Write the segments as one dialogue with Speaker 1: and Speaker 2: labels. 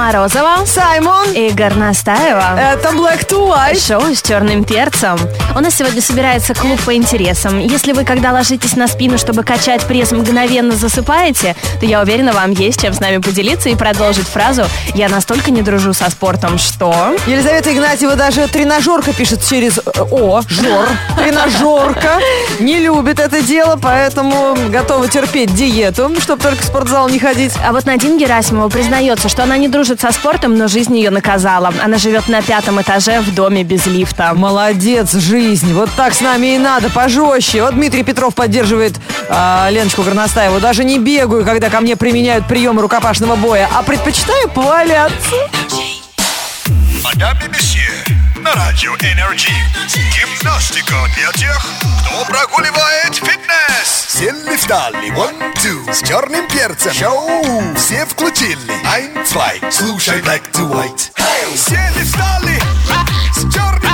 Speaker 1: Морозова
Speaker 2: Саймон.
Speaker 1: и Горностаева.
Speaker 2: Это Black to White.
Speaker 1: Шоу с черным перцем. У нас сегодня собирается клуб по интересам. Если вы, когда ложитесь на спину, чтобы качать пресс, мгновенно засыпаете, то я уверена, вам есть чем с нами поделиться и продолжить фразу «Я настолько не дружу со спортом, что...»
Speaker 2: Елизавета Игнатьева даже тренажерка пишет через э, О, жор. Тренажерка. Не любит это дело, поэтому готова терпеть диету, чтобы только в спортзал не ходить.
Speaker 1: А вот Надин Герасимова признается, что она не дружит со спортом, но жизнь ее наказала. Она живет на пятом этаже в доме без лифта.
Speaker 2: Молодец, жизнь. Вот так с нами и надо, пожестче. Вот Дмитрий Петров поддерживает а, Леночку Горностаеву. Даже не бегаю, когда ко мне применяют приемы рукопашного боя, а предпочитаю поваляться.
Speaker 3: Мадам и месье, на радио Energy. Гимнастика для тех, кто прогуливает фитнес. Сели встали, one, two, с черным перцем. Шоу все включили. Ein, zwei, слушай Black to White. Сели встали, с черным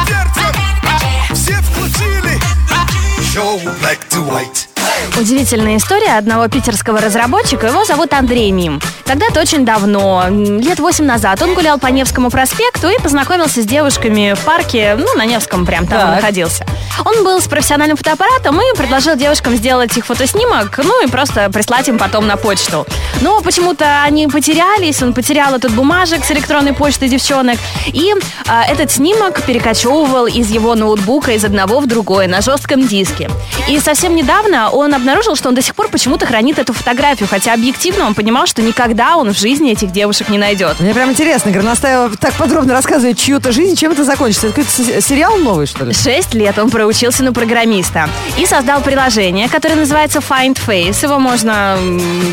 Speaker 1: Удивительная история одного питерского разработчика. Его зовут Андрей Мим. Когда-то очень давно, лет восемь назад, он гулял по Невскому проспекту и познакомился с девушками в парке, ну, на Невском прям там он
Speaker 2: Так.
Speaker 1: находился. Он был с профессиональным фотоаппаратом и предложил девушкам сделать их фотоснимок, ну и просто прислать им потом на почту. Но почему-то они потерялись, он потерял этот бумажек с электронной почты девчонок, и а, этот снимок перекочевывал из его ноутбука из одного в другой на жестком диске. И совсем недавно он обнаружил, что он до сих пор почему-то хранит эту фотографию, хотя объективно он понимал, что никогда он в жизни этих девушек не найдет.
Speaker 2: Мне прям интересно, Горностаева так подробно рассказывает чью-то жизнь, чем это закончится. Это какой-то с- сериал новый, что ли?
Speaker 1: Шесть лет он проучился на программиста и создал приложение, которое называется Find Face. Его можно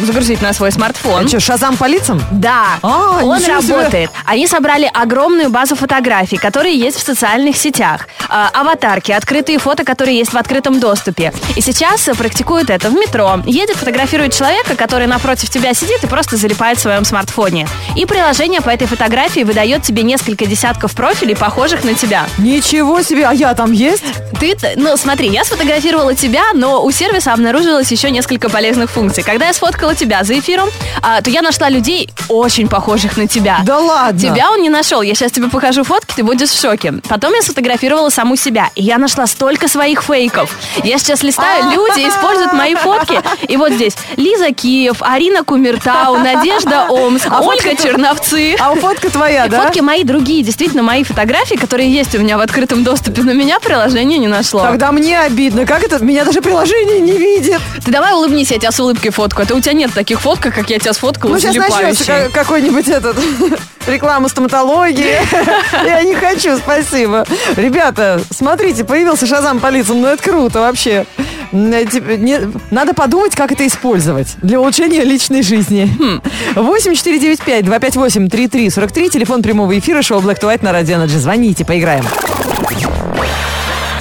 Speaker 1: загрузить на свой смартфон.
Speaker 2: А что, шазам по лицам?
Speaker 1: Да,
Speaker 2: А,
Speaker 1: он
Speaker 2: ничего себе.
Speaker 1: работает. Они собрали огромную базу фотографий, которые есть в социальных сетях. А, аватарки, открытые фото, которые есть в открытом доступе. И сейчас э, практикуют это в метро. Едет, фотографирует человека, который напротив тебя сидит и просто залипает в своем смартфоне. И приложение по этой фотографии выдает тебе несколько десятков профилей, похожих на тебя.
Speaker 2: Ничего себе, а я там есть?
Speaker 1: Ты, ну смотри, я сфотографировала тебя, но у сервиса обнаружилось еще несколько полезных функций. Когда я сфоткала тебя за эфиром, а, то я нашла людей очень похожих на тебя.
Speaker 2: Да ладно.
Speaker 1: Тебя он не нашел. Я сейчас тебе покажу фотки, ты будешь в шоке. Потом я сфотографировала саму себя, и я нашла столько своих фейков. Я сейчас листаю, люди используют мои фотки. И вот здесь Лиза Киев, Арина Кумертау, Надежда Омск,
Speaker 2: А
Speaker 1: Ольга
Speaker 2: фотка-
Speaker 1: Черновцы.
Speaker 2: А фотка твоя, да?
Speaker 1: Фотки мои другие, действительно мои фотографии, которые есть у меня в открытом доступе, но меня приложение не нашло.
Speaker 2: Тогда мне обидно. Как это? Меня даже приложение не видит.
Speaker 1: Ты давай улыбнись, я тебя с улыбкой фоткаю. Это у тебя нет таких фотках, как я тебя сфоткала,
Speaker 2: Ну, сейчас начнется какой-нибудь этот реклама стоматологии. Я не хочу, спасибо. Ребята, смотрите, появился Шазам по лицам. Ну, это круто вообще. Э, Надо подумать, как это использовать для улучшения личной жизни. 8495-258-3343, телефон прямого эфира, шоу Black to White на Радио. Звоните, поиграем.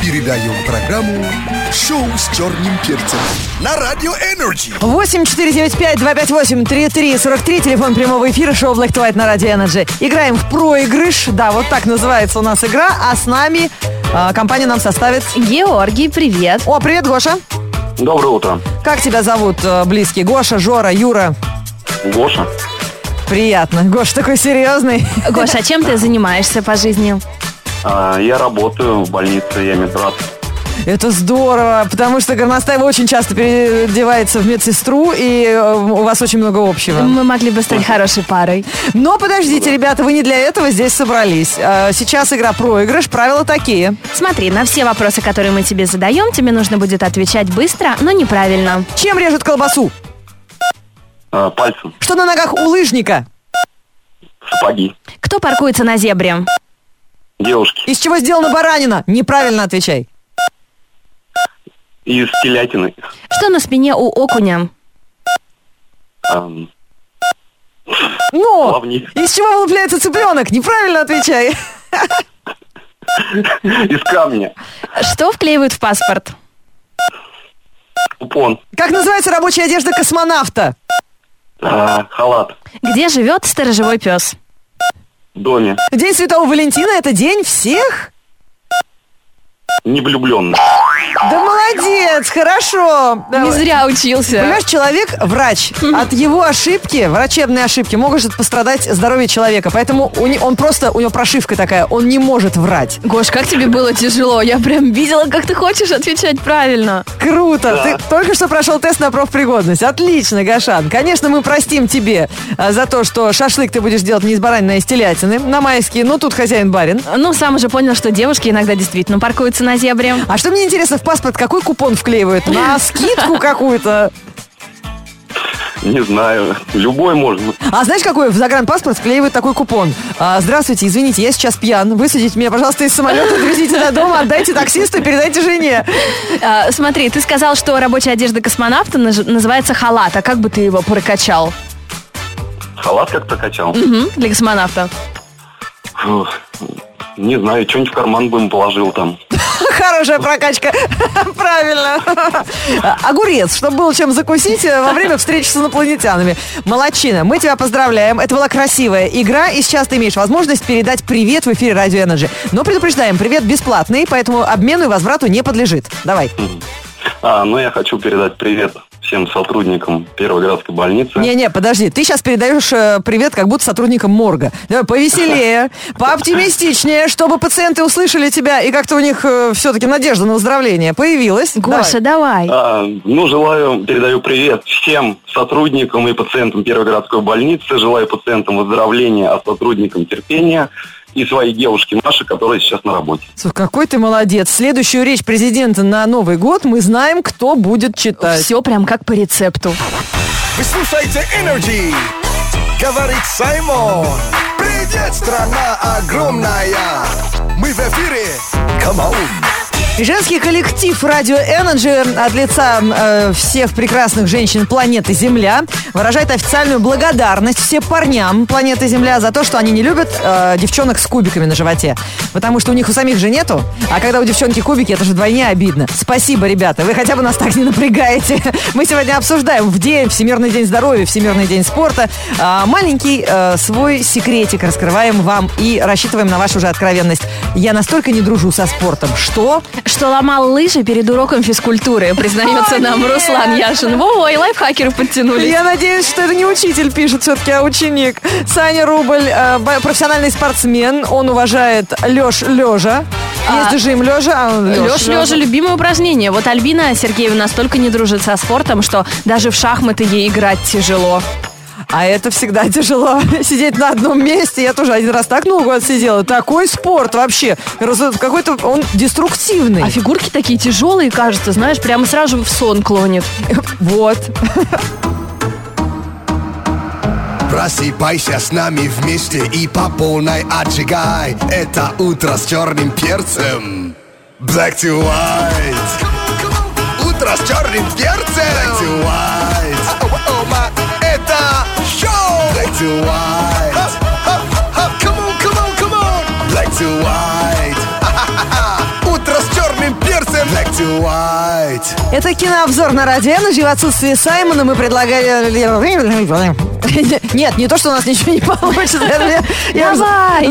Speaker 3: Передаем программу «Шоу с черным перцем» на радио Energy.
Speaker 2: 8495-258-3343, телефон прямого эфира, шоу Black White на Радио Energy. Играем в проигрыш, да, вот так называется у нас игра, а с нами а, компания нам составит...
Speaker 1: Георгий, привет.
Speaker 2: О, привет, Гоша.
Speaker 4: Доброе утро.
Speaker 2: Как тебя зовут, э, близкий? Гоша, Жора, Юра?
Speaker 4: Гоша.
Speaker 2: Приятно. Гоша такой серьезный.
Speaker 1: Гоша, а чем ты занимаешься по жизни?
Speaker 4: А, Я работаю в больнице, я медбрат.
Speaker 2: Это здорово, потому что Горностаева очень часто переодевается в медсестру, и э, у вас очень много общего.
Speaker 1: Мы могли бы стать хорошей парой.
Speaker 2: Но подождите, ребята, вы не для этого здесь собрались. Э, Сейчас игра проигрыш, правила такие.
Speaker 1: Смотри, на все вопросы, которые мы тебе задаем, тебе нужно будет отвечать быстро, но неправильно.
Speaker 2: Чем режут колбасу?
Speaker 4: А, Пальцем.
Speaker 2: Что на ногах у лыжника?
Speaker 4: Сапоги.
Speaker 1: Кто паркуется на зебре?
Speaker 4: Девушки.
Speaker 2: Из чего сделана баранина? Неправильно отвечай.
Speaker 4: Из телятины.
Speaker 1: Что на спине у окуня?
Speaker 4: Ам,
Speaker 2: Ну,
Speaker 4: Плавник.
Speaker 2: из чего вылупляется цыпленок? Неправильно отвечай.
Speaker 4: Из камня.
Speaker 1: Что вклеивают в паспорт?
Speaker 4: Купон.
Speaker 2: Как называется рабочая одежда космонавта?
Speaker 4: А, Халат.
Speaker 1: Где живет сторожевой пес?
Speaker 4: Доме.
Speaker 2: День Святого Валентина – это день всех?
Speaker 4: Не влюбленный.
Speaker 2: Да молодец, хорошо.
Speaker 1: Не зря учился.
Speaker 2: Понимаешь, человек врач. От его ошибки, врачебной ошибки, может пострадать здоровье человека. Поэтому у не- он просто, у него прошивка такая, он не может врать.
Speaker 1: Гош, как тебе было тяжело? Я прям видела, как ты хочешь отвечать правильно.
Speaker 2: Круто! Ты только что прошел тест на профпригодность. Отлично, Гашан. Конечно, мы простим тебе а, за то, что шашлык ты будешь делать не из баранины, а из телятины на майские. Ну, тут хозяин барин.
Speaker 1: Ну, сам уже понял, что девушки иногда действительно паркуются на зебре.
Speaker 2: А что мне интересно, в паспорт какой купон вклеивают? На скидку какую-то?
Speaker 4: Не знаю. Любой можно.
Speaker 2: А знаешь, какой в загранпаспорт вклеивают такой купон? А, здравствуйте, извините, я сейчас пьян. Высадите меня, пожалуйста, из самолета, довезите до дома, отдайте таксисту передайте жене.
Speaker 1: А, смотри, ты сказал, что рабочая одежда космонавта наж- называется халат. А как бы ты его прокачал?
Speaker 4: Халат как прокачал.
Speaker 1: Мгм, для космонавта.
Speaker 4: Фух, Не знаю, что-нибудь в карман бы им положил там.
Speaker 2: Хорошая прокачка. Правильно. Огурец, чтобы было чем закусить э, во время встречи с инопланетянами. Молодчина. Мы тебя поздравляем. Это была красивая игра, и сейчас ты имеешь возможность передать привет в эфире Радио Energy. Но предупреждаем, привет бесплатный, поэтому обмену и возврату не подлежит. Давай.
Speaker 4: А, ну я хочу передать привет всем сотрудникам Первой городской больницы.
Speaker 2: Не-не, подожди, ты сейчас передаешь э, привет как будто сотрудникам морга. Давай повеселее, пооптимистичнее, чтобы пациенты услышали тебя, и как-то у них все-таки надежда на выздоровление появилась.
Speaker 1: Гоша, давай.
Speaker 4: А, ну, желаю, передаю привет всем сотрудникам и пациентам Первой городской больницы. Желаю пациентам выздоровления, а сотрудникам терпения. И своей девушке Маши, которая сейчас на работе.
Speaker 2: Слушай, какой ты молодец. Следующую речь президента на Новый год мы знаем, кто будет читать.
Speaker 1: Все прям как по рецепту.
Speaker 3: Вы слушаете Energy. Говорит Саймон. Привет, страна огромная. Мы в эфире. Come on.
Speaker 2: Женский коллектив Радио Energy от лица э, всех прекрасных женщин планеты Земля выражает официальную благодарность всем парням планеты Земля за то, что они не любят э, девчонок с кубиками на животе. Потому что у них у самих же нету. А когда у девчонки кубики, это же вдвойне обидно. Спасибо, ребята. Вы хотя бы нас так не напрягаете. Мы сегодня обсуждаем в день, Всемирный день здоровья, Всемирный день спорта. а, маленький э, свой секретик раскрываем вам и рассчитываем на вашу же откровенность. Я настолько не дружу со спортом, что...
Speaker 1: Что ломал лыжи перед уроком физкультуры, признается нам Руслан Яшин. Во, и лайфхакеры подтянулись.
Speaker 2: Я надеюсь, что это не учитель пишет все-таки, а ученик. Саня Рубль, э, профессиональный спортсмен. Он уважает Леш лежа.
Speaker 1: А,
Speaker 2: Есть жим лежа, а он
Speaker 1: Леш, Лежа, любимое упражнение. Вот Альбина Сергеева настолько не дружит со спортом, что даже в шахматы ей играть тяжело.
Speaker 2: А это всегда тяжело. Сидеть на одном месте. Я тоже один раз так ногу отсидела. Такой спорт вообще. Какой-то он деструктивный.
Speaker 1: А фигурки такие тяжелые, кажется, знаешь, прямо сразу в сон клонит.
Speaker 2: Вот.
Speaker 3: Просыпайся с нами вместе и по полной отжигай Это утро с черным перцем Black to white Утро с черным перцем to white. Come on, come on, come on. Black to white. Утро с черным перцем. Black to white.
Speaker 2: Это кинообзор на Радио Energy. В отсутствии Саймона мы предлагали... Нет, не то, что у нас ничего не получится. Я-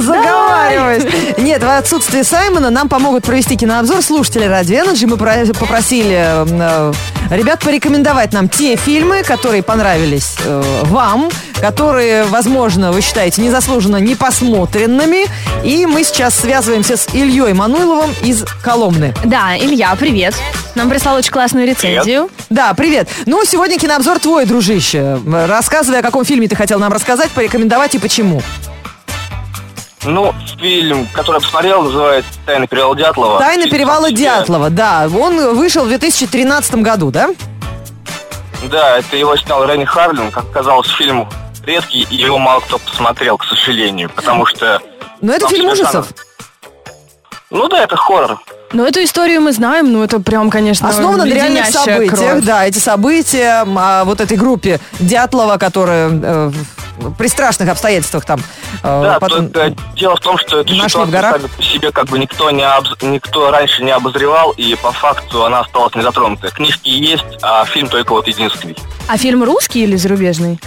Speaker 2: заговариваюсь. Нет, в отсутствии Саймона нам помогут провести кинообзор слушатели Радио Energy. Мы про- попросили э, ребят порекомендовать нам те фильмы, которые понравились э, вам, которые, возможно, вы считаете незаслуженно непосмотренными. И мы сейчас связываемся с Ильей Мануиловым из Коломны.
Speaker 1: Да, Илья, привет. Нам прислал очень классную рецензию.
Speaker 2: Да, привет. Ну, сегодня кинообзор твой, дружище. Рассказывай, о каком фильме ты хотел нам рассказать, порекомендовать и почему.
Speaker 5: Ну, фильм, который я посмотрел, называется «Тайны перевала Дятлова».
Speaker 2: «Тайна перевала Дятлова», да. Он вышел в 2013 году, да?
Speaker 5: Да, это его снял Ренни Харлин. Как оказалось, фильм редкий, и его мало кто посмотрел, к сожалению, потому что...
Speaker 2: Но это
Speaker 5: там
Speaker 2: фильм ужасов.
Speaker 5: Ну да, это хоррор.
Speaker 1: Ну, эту историю мы знаем, ну, это прям, конечно,
Speaker 2: Основан на реальных событиях,
Speaker 1: кровь.
Speaker 2: да, эти события о вот этой группе Дятлова, которая э, при страшных обстоятельствах там э,
Speaker 5: Да,
Speaker 2: потом...
Speaker 5: только дело в том, что эту ситуацию
Speaker 2: горах?
Speaker 5: сами по себе как бы никто, не обз- никто раньше не обозревал, и по факту она осталась незатронутой. Книжки есть, а фильм только вот единственный.
Speaker 1: А фильм русский или зарубежный?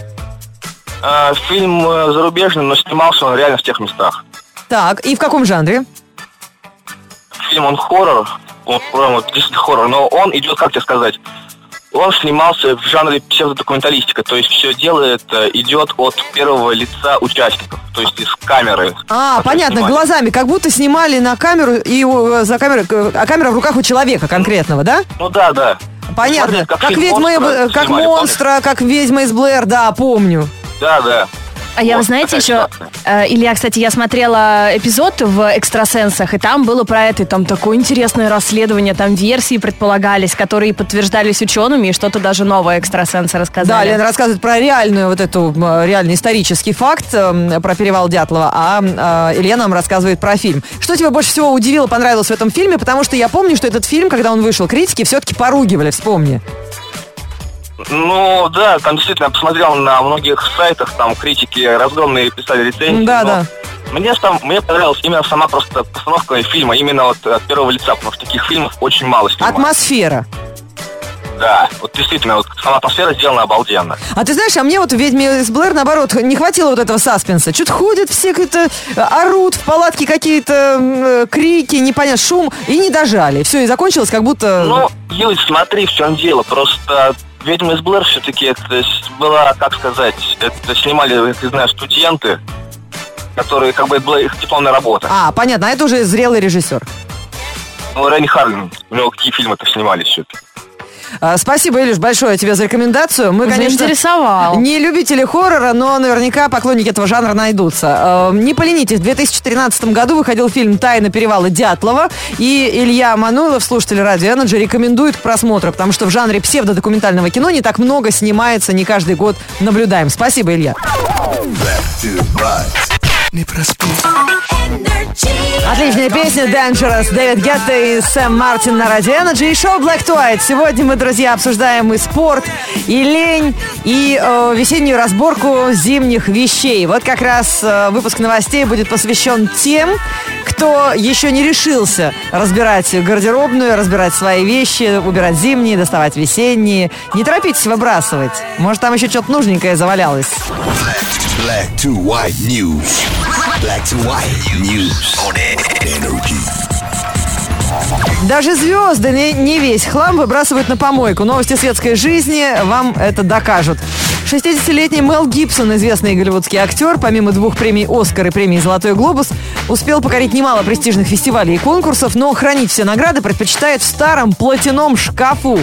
Speaker 5: А, фильм э, зарубежный, но снимался он реально в тех местах.
Speaker 2: Так, и в каком жанре?
Speaker 5: Фильм он хоррор, он вот действительно хоррор, но он идет, как тебе сказать, он снимался в жанре псевдодокументалистика, то есть все делает, идет от первого лица участников, то есть из камеры.
Speaker 2: А, понятно,
Speaker 5: снимали.
Speaker 2: глазами, как будто снимали на камеру и э, за камерой, а камера в руках у человека конкретного, да?
Speaker 5: Ну да, да.
Speaker 2: Понятно.
Speaker 5: Смотри,
Speaker 2: Как,
Speaker 5: как
Speaker 2: ведьма,
Speaker 5: «Монстра»
Speaker 2: э, как
Speaker 5: снимали,
Speaker 2: монстра, как ведьма из Блэр, да, помню.
Speaker 5: Да, да.
Speaker 1: А я,
Speaker 5: Вот
Speaker 1: знаете, еще, э, Илья, кстати, я смотрела эпизод в «Экстрасенсах», и там было про это, и там такое интересное расследование, там версии предполагались, которые подтверждались учеными, и что-то даже новое экстрасенсы
Speaker 2: Да,
Speaker 1: рассказали.
Speaker 2: Лена рассказывает про реальную вот эту, реальный исторический факт, м, про перевал Дятлова, а э, Илья нам рассказывает про фильм. Что тебя больше всего удивило, понравилось в этом фильме? Потому что я помню, что этот фильм, когда он вышел, критики все-таки поругивали, вспомни.
Speaker 5: Ну да, там действительно я посмотрел на многих сайтах, там критики разгромные писали рецензии.
Speaker 2: Да,
Speaker 5: но
Speaker 2: да.
Speaker 5: Мне, там, мне понравилась именно сама просто постановка фильма, именно вот от первого лица, потому что таких фильмов очень мало снимают.
Speaker 2: Атмосфера.
Speaker 5: Да, вот действительно, вот сама атмосфера сделана обалденно.
Speaker 2: А ты знаешь, а мне вот в «Ведьме из Блэр», наоборот, не хватило вот этого саспенса. Что-то ходят все как-то, э, орут в палатке какие-то э, крики, непонятно, шум, и не дожали. Все, и закончилось как будто...
Speaker 5: Ну, Юль, смотри, в чем дело. Просто «Ведьма из Блэр» все-таки это была, как сказать, это снимали, ты знаешь, студенты, которые, как бы, это была их дипломная работа.
Speaker 2: А, понятно, а это уже зрелый режиссер.
Speaker 5: Ну, Ренни Харлин, у него какие фильмы-то снимались все-таки.
Speaker 2: А, Спасибо, Илюш, большое тебе за рекомендацию. Мы, конечно,
Speaker 1: Заинтересовал.
Speaker 2: не любители хоррора, но наверняка поклонники этого жанра найдутся. Э, Не поленитесь, в 2013 году выходил фильм «Тайна перевала Дятлова», и Илья Мануилов, слушатель радио Energy, рекомендует к просмотру, потому что в жанре псевдодокументального кино не так много снимается, не каждый год наблюдаем. Спасибо, Илья.
Speaker 3: Не проспи.
Speaker 2: Отличная песня Dangerous. Дэвид Гетта и Сэм Мартин на Радио Energy и шоу Black to White. Сегодня мы, друзья, обсуждаем и спорт, и лень, и э, весеннюю разборку зимних вещей. Вот как раз э, выпуск новостей будет посвящен тем, кто еще не решился разбирать гардеробную, разбирать свои вещи, убирать зимние, доставать весенние. Не торопитесь выбрасывать. Может, там еще что-то нужненькое завалялось.
Speaker 3: Black to white news. Black to white news on energy.
Speaker 2: Даже звезды не, не весь хлам выбрасывают на помойку. Новости светской жизни вам это докажут. 60-летний Мел Гибсон, известный голливудский актер, помимо двух премий «Оскар» и премии «Золотой глобус», успел покорить немало престижных фестивалей и конкурсов, но хранить все награды предпочитает в старом платяном шкафу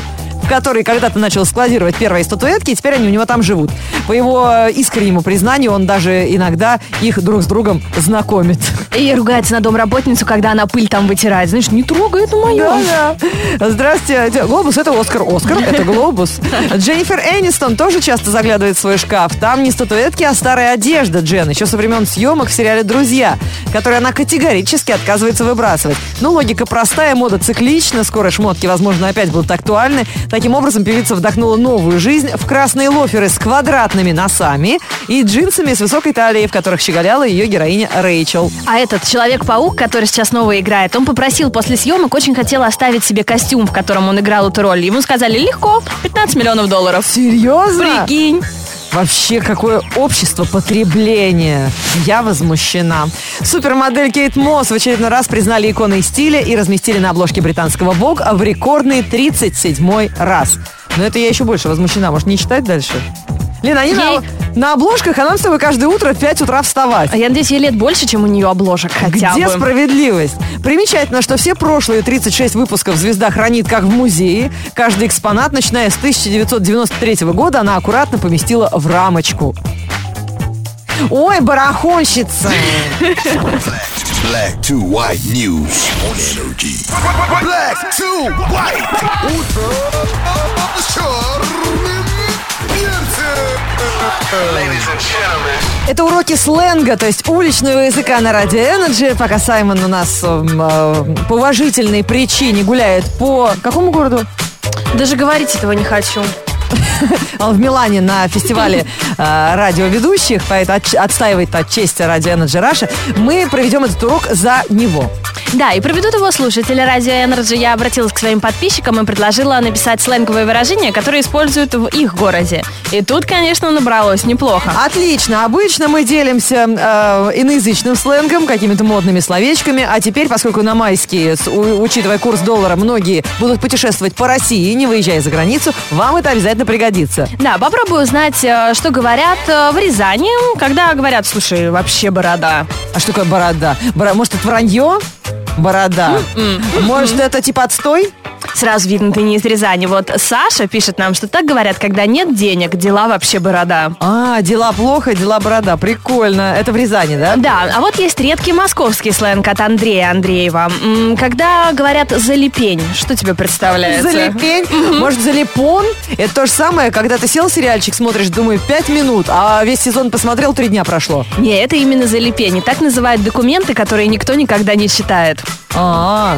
Speaker 2: который когда-то начал складировать первые статуэтки, и теперь они у него там живут. По его э, искреннему признанию, он даже иногда их друг с другом знакомит.
Speaker 1: И ругается на домработницу, когда она пыль там вытирает. Знаешь, не трогай, это мое.
Speaker 2: Да-да. Здравствуйте. Глобус это Оскар. Оскар это глобус. Дженнифер Энистон тоже часто заглядывает в свой шкаф. Там не статуэтки, а старая одежда Джен. Еще со времен съемок в сериале «Друзья», которые она категорически отказывается выбрасывать. Но логика простая, мода циклична. Скоро шмотки, возможно, опять будут актуальны. Таким образом, певица вдохнула новую жизнь в красные лоферы с квадратными носами и джинсами с высокой талией, в которых щеголяла ее героиня Рэйчел.
Speaker 1: А этот Человек-паук, который сейчас снова играет, он попросил после съемок, очень хотел оставить себе костюм, в котором он играл эту роль. Ему сказали, легко, 15 миллионов долларов.
Speaker 2: Серьезно?
Speaker 1: Прикинь.
Speaker 2: Вообще, какое общество потребления. Я возмущена. Супермодель Кейт Мосс в очередной раз признали иконой стиля и разместили на обложке британского Vogue в рекордный 37-й раз. Но это я еще больше возмущена. Может, не читать дальше? Лена, они
Speaker 1: Ей-
Speaker 2: на, на обложках, а нам с тобой каждое утро в 5 утра вставать.
Speaker 1: А я надеюсь, ей лет больше, чем у нее обложек хотя
Speaker 2: Где
Speaker 1: бы.
Speaker 2: справедливость? Примечательно, что все прошлые 36 выпусков «Звезда» хранит как в музее. Каждый экспонат, начиная с 1993 года, она аккуратно поместила в рамочку. Ой, барахонщица!
Speaker 3: Black to white news on energy. Black to white. Утро.
Speaker 2: Это уроки сленга, то есть уличного языка на радио Energy. Пока Саймон у нас эм, э, по уважительной причине гуляет по какому городу?
Speaker 1: Даже говорить этого не хочу.
Speaker 2: Он в Милане на фестивале э, радиоведущих, поэтому отч- отстаивает от чести радио Energy Russia. Мы проведем этот урок за него.
Speaker 1: Да, и проведут его слушатели Радио Energy. Я обратилась к своим подписчикам и предложила написать сленговые выражения, которые используют в их городе. И тут, конечно, набралось неплохо.
Speaker 2: Отлично. Обычно мы делимся э, иноязычным сленгом, какими-то модными словечками. А теперь, поскольку на майские, учитывая курс доллара, многие будут путешествовать по России, не выезжая за границу, вам это обязательно пригодится.
Speaker 1: Да, попробую узнать, э, что говорят э, в Рязани, когда говорят, слушай, вообще борода.
Speaker 2: А что такое борода? Бора- Может, это вранье? Борода. Может, это типа отстой?
Speaker 1: Сразу видно, ты не из Рязани. Вот Саша пишет нам, что так говорят, когда нет денег, дела вообще борода.
Speaker 2: А, дела плохо, дела борода. Прикольно. Это в Рязани, да?
Speaker 1: Да, а вот есть редкий московский сленг от Андрея Андреева. М, Когда говорят «залепень», что тебе представляется?
Speaker 2: Залепень. Может, залипон? Это то же самое, когда ты сел сериальчик, смотришь, думаю, пять минут, а весь сезон посмотрел, три дня прошло.
Speaker 1: Не, это именно залепень. И так называют документы, которые никто никогда не читает.
Speaker 2: А,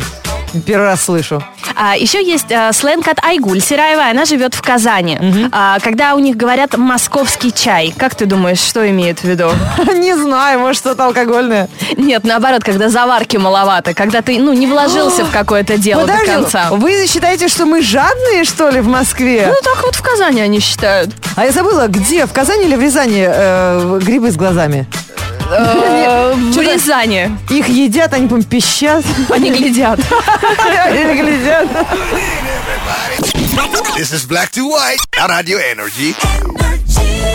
Speaker 2: первый раз слышу.
Speaker 1: А, еще есть а, сленг от Айгуль Сираева, она живет в Казани. А, когда у них говорят «московский чай», как ты думаешь, что имеют в виду?
Speaker 2: Не знаю, может, что-то алкогольное.
Speaker 1: Нет, наоборот, когда заварки маловато, когда ты, ну, не вложился в какое-то дело
Speaker 2: Подожди,
Speaker 1: до конца.
Speaker 2: вы считаете, что мы жадные, что ли, в Москве?
Speaker 1: Ну, так вот в Казани они считают.
Speaker 2: А я забыла, где, в Казани или в Рязани э, грибы с глазами?
Speaker 1: Э, В Рязани.
Speaker 2: Их едят, они, по пищат.
Speaker 1: Они глядят.
Speaker 2: Они глядят.
Speaker 3: This is Black to White на Radio Energy.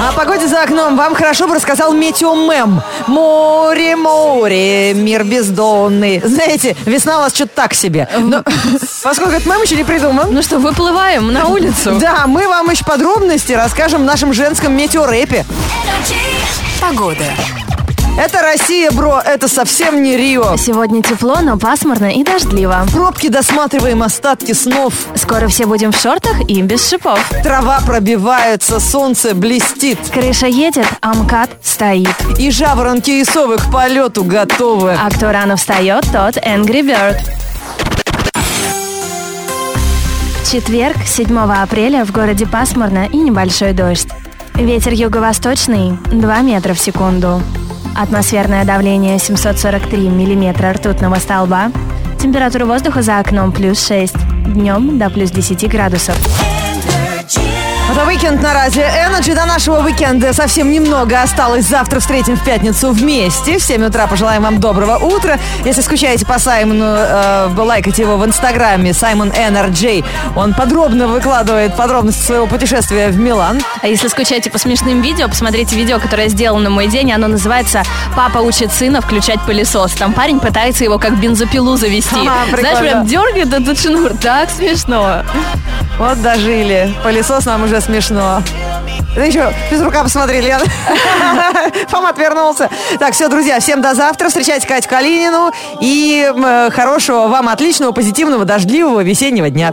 Speaker 2: О погоде за окном вам хорошо бы рассказал метеомем. Море, море, мир бездонный. Знаете, весна у вас что-то так себе. Но поскольку этот мем еще не придуман,
Speaker 1: Ну что, выплываем на улицу?
Speaker 2: да, мы вам еще подробности расскажем в нашем женском метеорэпе.
Speaker 6: Погода.
Speaker 2: Это Россия, бро, это совсем не Рио.
Speaker 1: Сегодня тепло, но пасмурно и дождливо.
Speaker 2: В пробке досматриваем остатки снов.
Speaker 1: Скоро все будем в шортах и без шипов.
Speaker 2: Трава пробивается, солнце блестит.
Speaker 1: Крыша едет, а МКАД стоит.
Speaker 2: И жаворонки и совы к полету готовы.
Speaker 1: А кто рано встает, тот Angry Bird. Четверг, 7 апреля, в городе пасмурно и небольшой дождь. Ветер юго-восточный 2 метра в секунду. Атмосферное давление 743 миллиметра ртутного столба. Температура воздуха за окном плюс 6. Днем до плюс 10 градусов.
Speaker 2: Это уикенд на радио Energy. До нашего уикенда совсем немного осталось. Завтра встретим в пятницу вместе. В 7 утра пожелаем вам доброго утра. Если скучаете по Саймону, э, лайкайте его в инстаграме Саймон NRJ. Он подробно выкладывает подробности своего путешествия в Милан.
Speaker 1: А если скучаете по смешным видео, посмотрите видео, которое сделано на мой день. Оно называется «Папа учит сына включать пылесос». Там парень пытается его как бензопилу завести.
Speaker 2: Прикольно.
Speaker 1: Знаешь, прям дергает этот шнур. Так смешно.
Speaker 2: Вот дожили. Пылесос нам уже смешно. Да еще без рука посмотри, Лен. Фом отвернулся. Так, все, друзья, всем до завтра. Встречайте Катю Калинину. И хорошего вам, отличного, позитивного, дождливого весеннего дня.